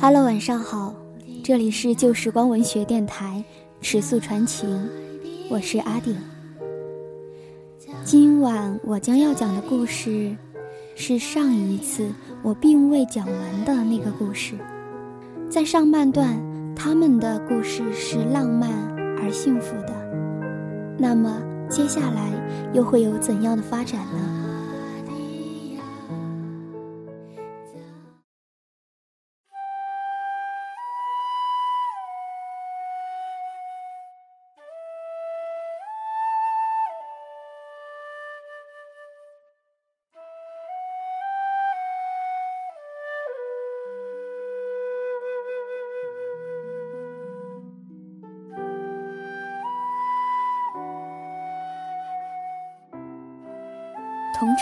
Hello，晚上好，这里是旧时光文学电台《尺素传情》，我是阿顶。今晚我将要讲的故事，是上一次我并未讲完的那个故事。在上半段，他们的故事是浪漫而幸福的，那么接下来又会有怎样的发展呢？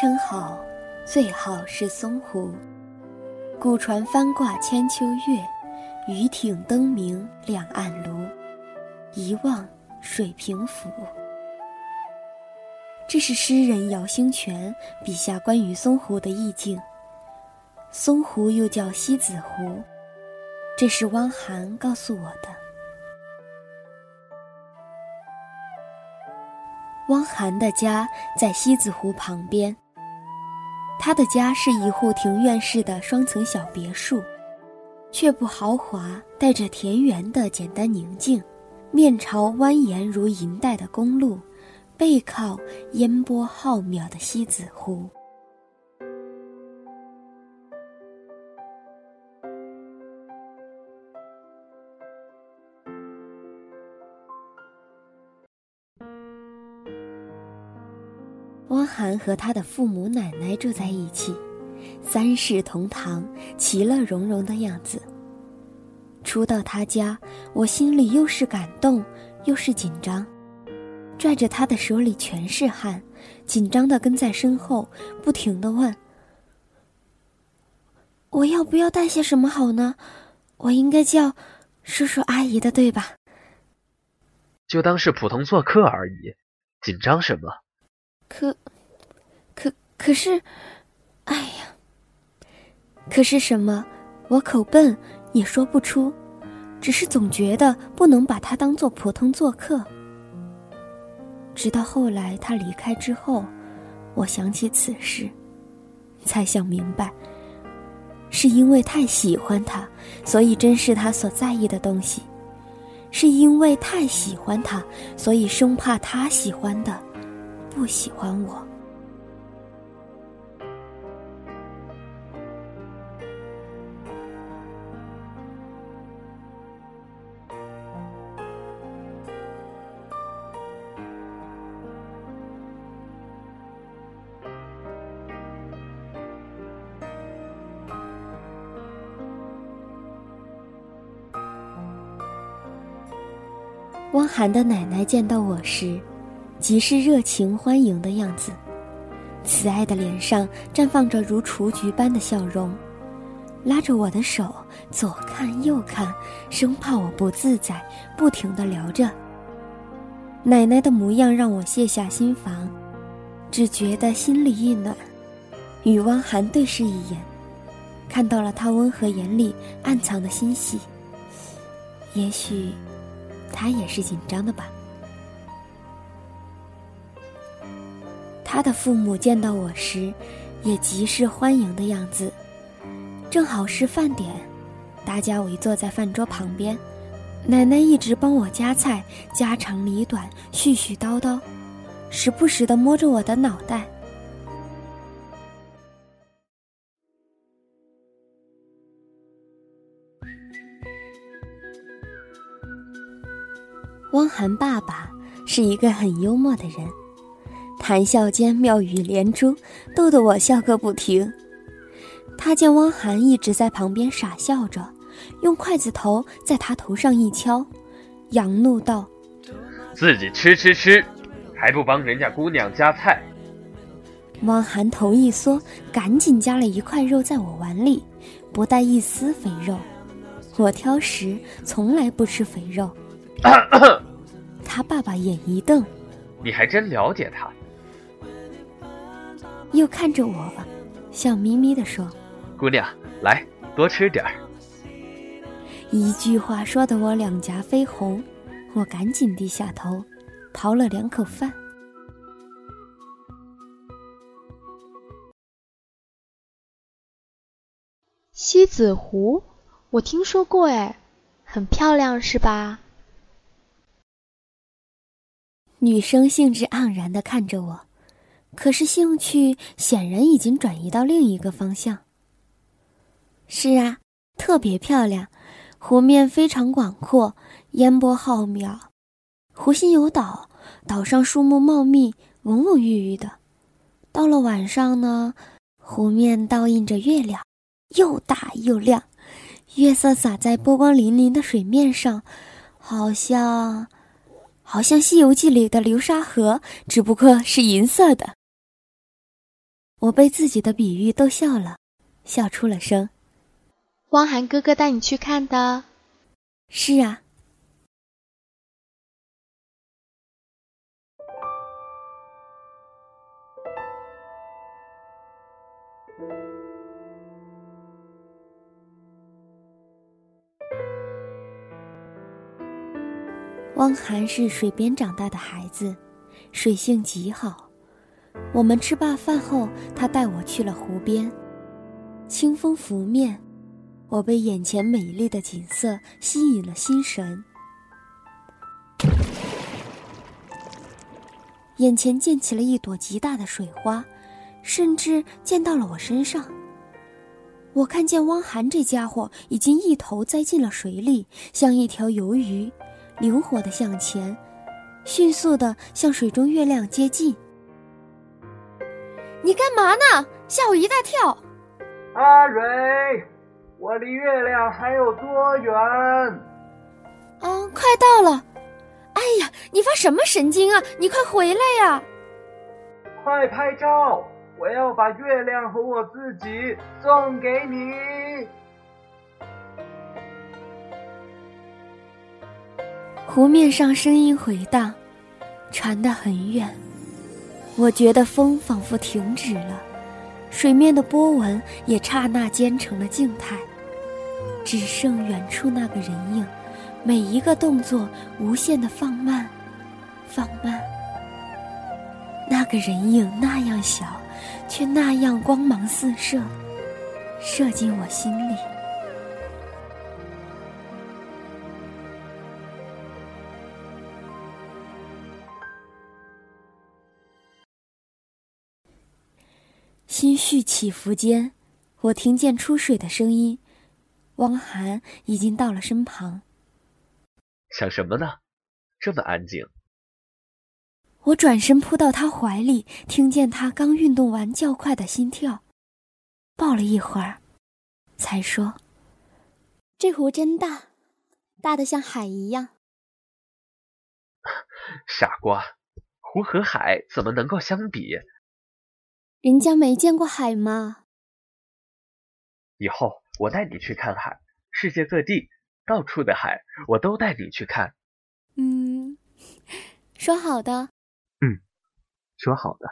同城好，最好是松湖。古船翻挂千秋月，渔艇灯明两岸芦。一望水平府。这是诗人姚兴全笔下关于松湖的意境。松湖又叫西子湖，这是汪涵告诉我的。汪涵的家在西子湖旁边。他的家是一户庭院式的双层小别墅，却不豪华，带着田园的简单宁静，面朝蜿蜒如银带的公路，背靠烟波浩渺的西子湖。涵和他的父母奶奶住在一起，三世同堂，其乐融融的样子。初到他家，我心里又是感动，又是紧张，拽着他的手里全是汗，紧张的跟在身后，不停的问：“我要不要带些什么好呢？我应该叫叔叔阿姨的，对吧？”就当是普通做客而已，紧张什么？可，可是，哎呀，可是什么？我口笨，也说不出，只是总觉得不能把他当做普通做客。直到后来他离开之后，我想起此事，才想明白，是因为太喜欢他，所以珍视他所在意的东西；是因为太喜欢他，所以生怕他喜欢的。不喜欢我。涵的奶奶见到我时。极是热情欢迎的样子，慈爱的脸上绽放着如雏菊般的笑容，拉着我的手左看右看，生怕我不自在，不停的聊着。奶奶的模样让我卸下心防，只觉得心里一暖。与汪涵对视一眼，看到了他温和眼里暗藏的欣喜。也许，他也是紧张的吧。他的父母见到我时，也极是欢迎的样子。正好是饭点，大家围坐在饭桌旁边，奶奶一直帮我夹菜，家长里短，絮絮叨叨，时不时的摸着我的脑袋。汪涵爸爸是一个很幽默的人。谈笑间妙语连珠，逗得我笑个不停。他见汪涵一直在旁边傻笑着，用筷子头在他头上一敲，扬怒道：“自己吃吃吃，还不帮人家姑娘夹菜。”汪涵头一缩，赶紧夹了一块肉在我碗里，不带一丝肥肉。我挑食，从来不吃肥肉。他爸爸眼一瞪：“你还真了解他。”又看着我，笑眯眯地说：“姑娘，来多吃点儿。”一句话说得我两颊绯红，我赶紧低下头，刨了两口饭。西子湖，我听说过，哎，很漂亮，是吧？女生兴致盎然的看着我，可是兴趣显然已经转移到另一个方向。是啊，特别漂亮，湖面非常广阔，烟波浩渺，湖心有岛，岛上树木茂密，蓊蓊郁郁的。到了晚上呢，湖面倒映着月亮。又大又亮，月色洒在波光粼粼的水面上，好像，好像《西游记》里的流沙河，只不过是银色的。我被自己的比喻逗笑了，笑出了声。汪涵哥哥带你去看的？是啊。汪涵是水边长大的孩子，水性极好。我们吃罢饭后，他带我去了湖边。清风拂面，我被眼前美丽的景色吸引了心神。眼前溅起了一朵极大的水花，甚至溅到了我身上。我看见汪涵这家伙已经一头栽进了水里，像一条鱿鱼。灵活的向前，迅速的向水中月亮接近。你干嘛呢？吓我一大跳！阿蕊，我离月亮还有多远？啊，快到了！哎呀，你发什么神经啊？你快回来呀！快拍照！我要把月亮和我自己送给你。湖面上声音回荡，传得很远。我觉得风仿佛停止了，水面的波纹也刹那间成了静态，只剩远处那个人影，每一个动作无限的放慢，放慢。那个人影那样小，却那样光芒四射，射进我心里。心绪起伏间，我听见出水的声音。汪涵已经到了身旁。想什么呢？这么安静。我转身扑到他怀里，听见他刚运动完较快的心跳，抱了一会儿，才说：“这湖真大，大的像海一样。”傻瓜，湖和海怎么能够相比？人家没见过海吗？以后我带你去看海，世界各地到处的海，我都带你去看。嗯，说好的。嗯，说好的。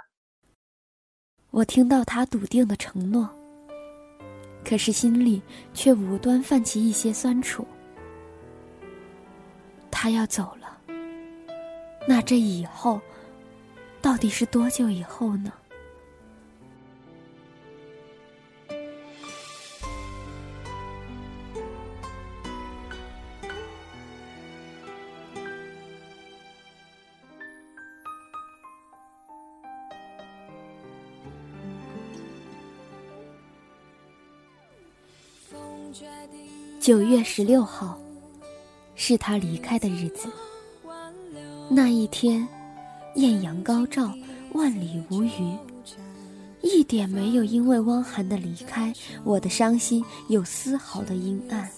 我听到他笃定的承诺，可是心里却无端泛起一些酸楚。他要走了，那这以后到底是多久以后呢？九月十六号，是他离开的日子。那一天，艳阳高照，万里无云，一点没有因为汪涵的离开，我的伤心有丝毫的阴暗。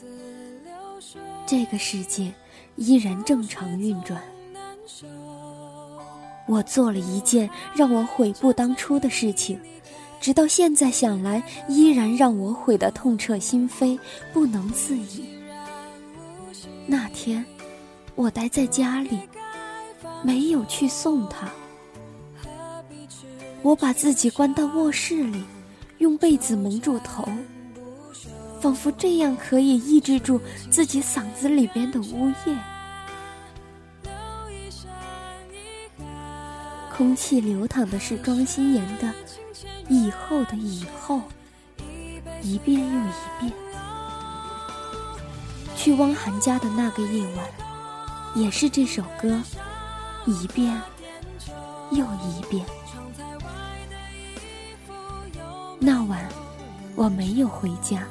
这个世界依然正常运转。我做了一件让我悔不当初的事情。直到现在想来，依然让我悔得痛彻心扉，不能自已。那天，我待在家里，没有去送他。我把自己关到卧室里，用被子蒙住头，仿佛这样可以抑制住自己嗓子里边的呜咽。空气流淌的是庄心妍的“以后的以后”，一遍又一遍。去汪涵家的那个夜晚，也是这首歌，一遍又一遍。那晚我没有回家，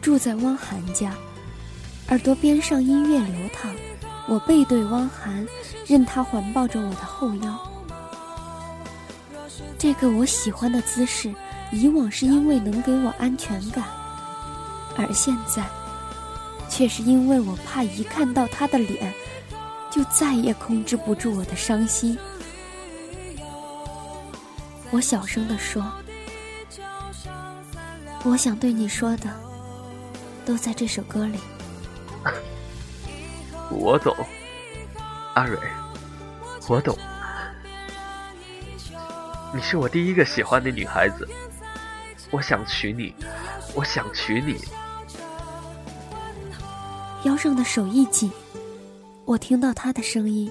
住在汪涵家，耳朵边上音乐流淌，我背对汪涵，任他环抱着我的后腰。这个我喜欢的姿势，以往是因为能给我安全感，而现在，却是因为我怕一看到他的脸，就再也控制不住我的伤心。我小声地说：“我想对你说的，都在这首歌里。”我懂，阿蕊，我懂。你是我第一个喜欢的女孩子，我想娶你，我想娶你。腰上的手一紧，我听到他的声音。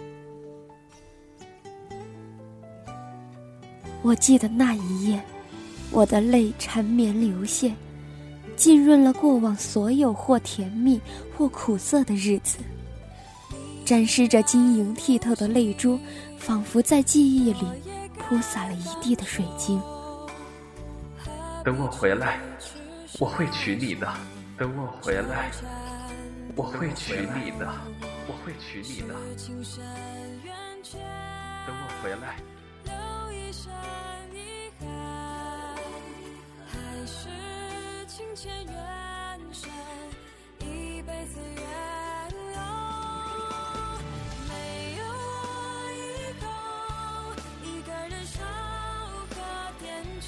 我记得那一夜，我的泪缠绵流泻，浸润了过往所有或甜蜜或苦涩的日子，沾湿着晶莹剔透的泪珠，仿佛在记忆里。铺洒了一地的水晶。等我回来，我会娶你的。等我回来，我会娶你的。我会娶你的。等我回来。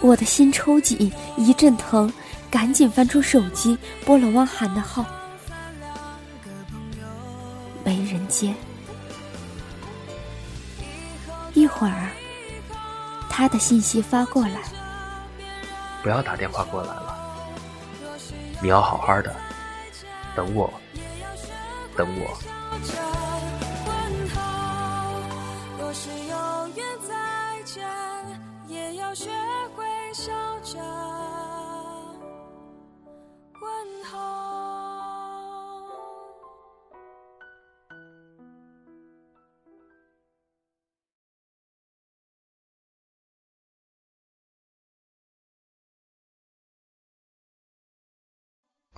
我的心抽紧，一阵疼，赶紧翻出手机拨了汪涵的号，没人接。一会儿，他的信息发过来：“不要打电话过来了，你要好好的，等我，等我。”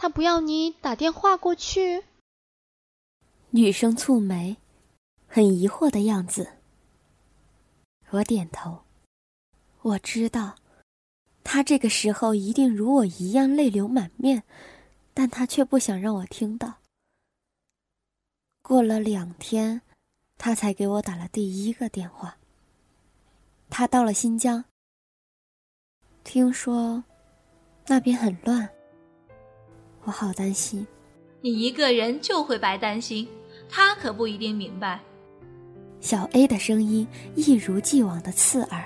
他不要你打电话过去。女生蹙眉，很疑惑的样子。我点头，我知道，他这个时候一定如我一样泪流满面，但他却不想让我听到。过了两天，他才给我打了第一个电话。他到了新疆，听说那边很乱。我好担心，你一个人就会白担心，他可不一定明白。小 A 的声音一如既往的刺耳。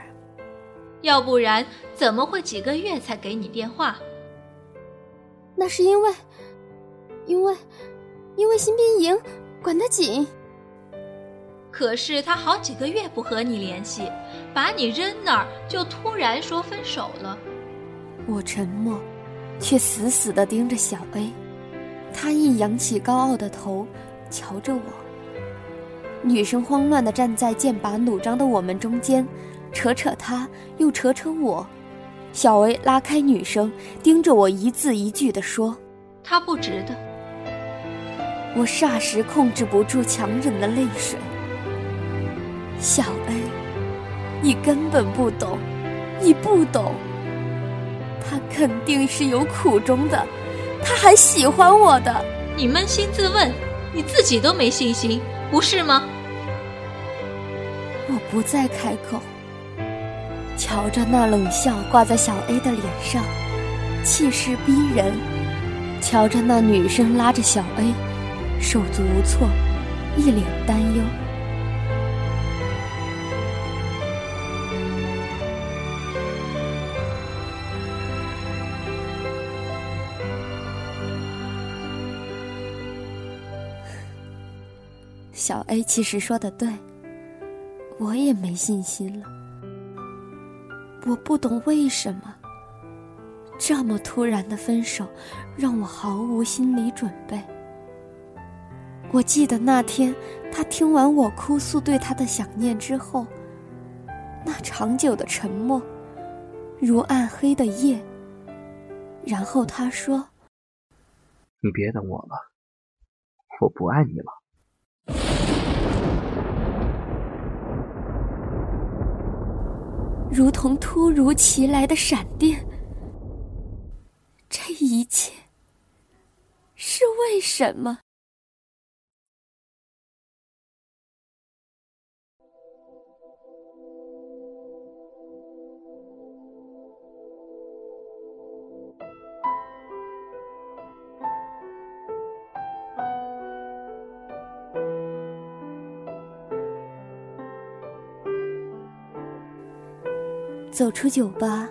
要不然怎么会几个月才给你电话？那是因为，因为，因为新兵营管得紧。可是他好几个月不和你联系，把你扔那儿就突然说分手了。我沉默。却死死地盯着小 A，他一扬起高傲的头，瞧着我。女生慌乱地站在剑拔弩张的我们中间，扯扯他，又扯扯我。小 A 拉开女生，盯着我，一字一句地说：“他不值得。”我霎时控制不住强忍的泪水。小 A，你根本不懂，你不懂。他肯定是有苦衷的，他还喜欢我的。你扪心自问，你自己都没信心，不是吗？我不再开口，瞧着那冷笑挂在小 A 的脸上，气势逼人；瞧着那女生拉着小 A，手足无措，一脸担忧。小 A 其实说的对。我也没信心了，我不懂为什么这么突然的分手让我毫无心理准备。我记得那天他听完我哭诉对他的想念之后，那长久的沉默，如暗黑的夜。然后他说：“你别等我了，我不爱你了。”如同突如其来的闪电，这一切是为什么？走出酒吧，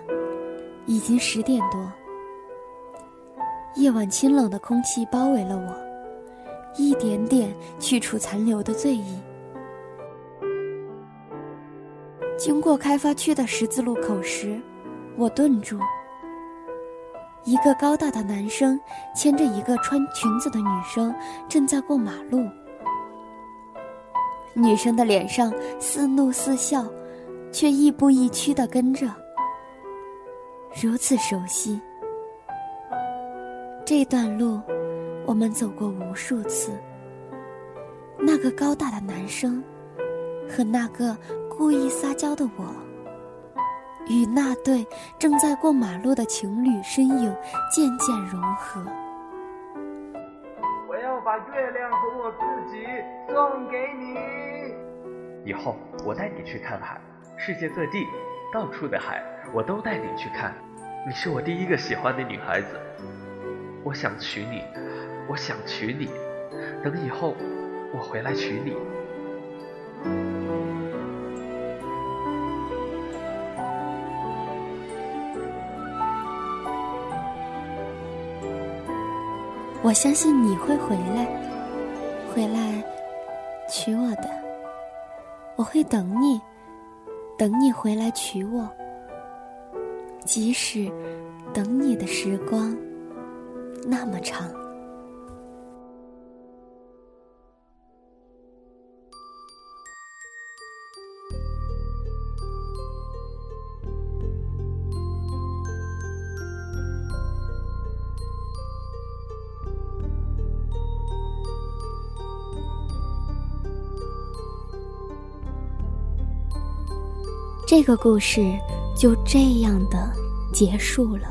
已经十点多。夜晚清冷的空气包围了我，一点点去除残留的醉意。经过开发区的十字路口时，我顿住。一个高大的男生牵着一个穿裙子的女生正在过马路，女生的脸上似怒似笑。却亦步亦趋的跟着，如此熟悉。这段路，我们走过无数次。那个高大的男生，和那个故意撒娇的我，与那对正在过马路的情侣身影渐渐融合。我要把月亮和我自己送给你。以后我带你去看海。世界各地，到处的海，我都带你去看。你是我第一个喜欢的女孩子，我想娶你，我想娶你。等以后我回来娶你。我相信你会回来，回来娶我的。我会等你。等你回来娶我，即使等你的时光那么长。这个故事就这样的结束了。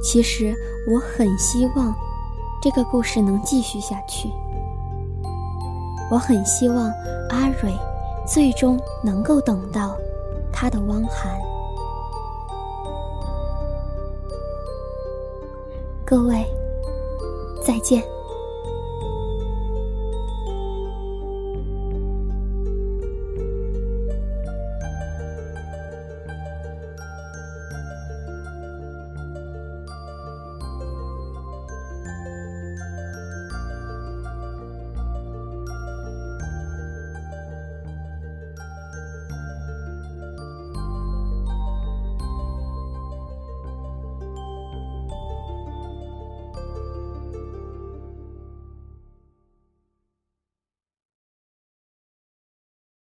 其实我很希望这个故事能继续下去。我很希望阿蕊最终能够等到他的汪涵。各位，再见。